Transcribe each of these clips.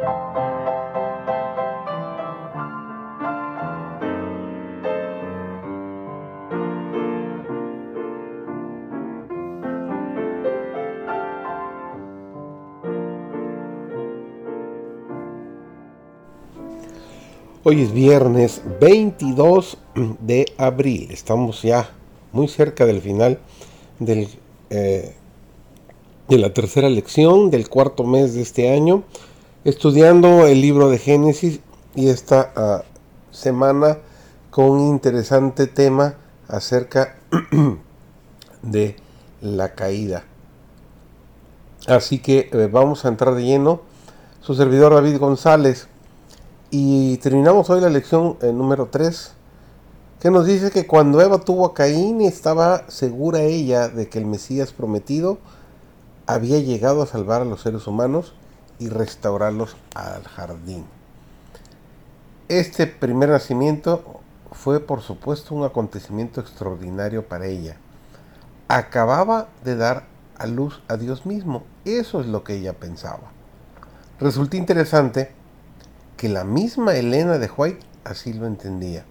Hoy es viernes 22 de abril. Estamos ya muy cerca del final del, eh, de la tercera lección del cuarto mes de este año, estudiando el libro de Génesis y esta semana con un interesante tema acerca de la caída. Así que eh, vamos a entrar de lleno. Su servidor David González y terminamos hoy la lección eh, número 3, que nos dice que cuando Eva tuvo a Caín estaba segura ella de que el Mesías prometido había llegado a salvar a los seres humanos y restaurarlos al jardín. Este primer nacimiento fue por supuesto un acontecimiento extraordinario para ella. Acababa de dar a luz a Dios mismo. Eso es lo que ella pensaba. Resulta interesante que la misma Elena de White así lo entendía.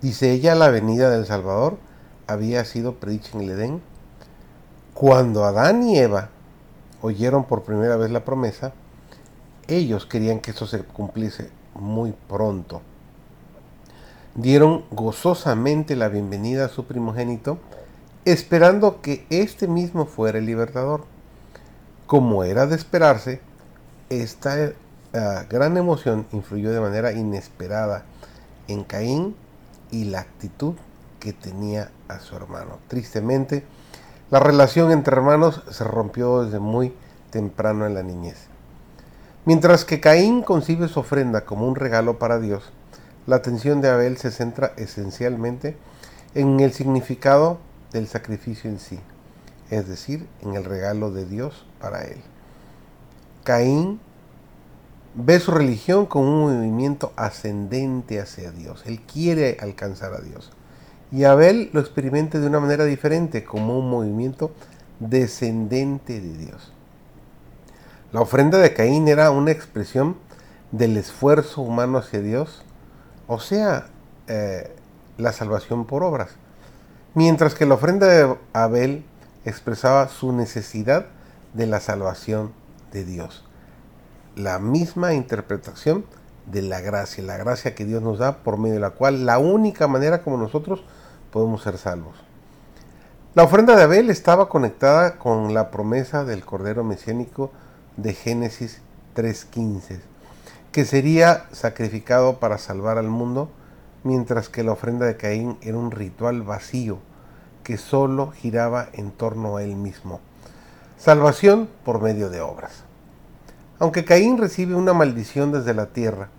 Dice ella, la venida del Salvador había sido predicha en el Edén. Cuando Adán y Eva oyeron por primera vez la promesa, ellos querían que eso se cumpliese muy pronto. Dieron gozosamente la bienvenida a su primogénito, esperando que éste mismo fuera el libertador. Como era de esperarse, esta la gran emoción influyó de manera inesperada en Caín y la actitud que tenía a su hermano. Tristemente, la relación entre hermanos se rompió desde muy temprano en la niñez. Mientras que Caín concibe su ofrenda como un regalo para Dios, la atención de Abel se centra esencialmente en el significado del sacrificio en sí, es decir, en el regalo de Dios para él. Caín ve su religión como un movimiento ascendente hacia Dios. Él quiere alcanzar a Dios. Y Abel lo experimenta de una manera diferente, como un movimiento descendente de Dios. La ofrenda de Caín era una expresión del esfuerzo humano hacia Dios, o sea, eh, la salvación por obras. Mientras que la ofrenda de Abel expresaba su necesidad de la salvación de Dios la misma interpretación de la gracia, la gracia que Dios nos da por medio de la cual la única manera como nosotros podemos ser salvos. La ofrenda de Abel estaba conectada con la promesa del Cordero Mesiánico de Génesis 3.15, que sería sacrificado para salvar al mundo, mientras que la ofrenda de Caín era un ritual vacío que solo giraba en torno a él mismo. Salvación por medio de obras. Aunque Caín recibe una maldición desde la tierra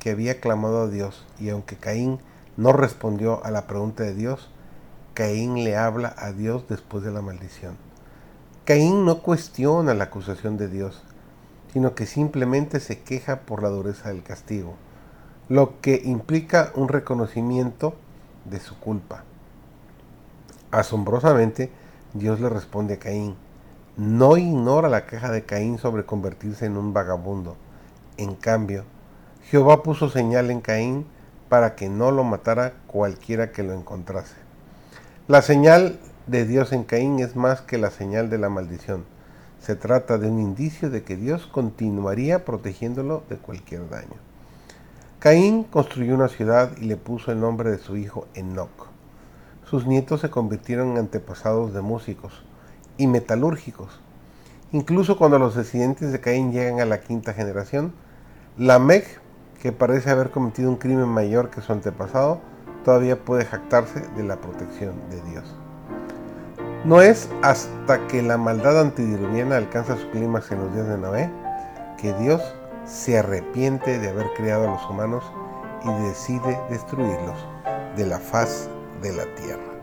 que había clamado a Dios, y aunque Caín no respondió a la pregunta de Dios, Caín le habla a Dios después de la maldición. Caín no cuestiona la acusación de Dios, sino que simplemente se queja por la dureza del castigo, lo que implica un reconocimiento de su culpa. Asombrosamente, Dios le responde a Caín, no ignora la queja de Caín sobre convertirse en un vagabundo. En cambio, Jehová puso señal en Caín para que no lo matara cualquiera que lo encontrase. La señal de Dios en Caín es más que la señal de la maldición. Se trata de un indicio de que Dios continuaría protegiéndolo de cualquier daño. Caín construyó una ciudad y le puso el nombre de su hijo Enoch. Sus nietos se convirtieron en antepasados de músicos y metalúrgicos. Incluso cuando los descendientes de Caín llegan a la quinta generación, Lamech, que parece haber cometido un crimen mayor que su antepasado, todavía puede jactarse de la protección de Dios. No es hasta que la maldad antidiluviana alcanza su clímax en los días de Noé que Dios se arrepiente de haber creado a los humanos y decide destruirlos de la faz de la tierra.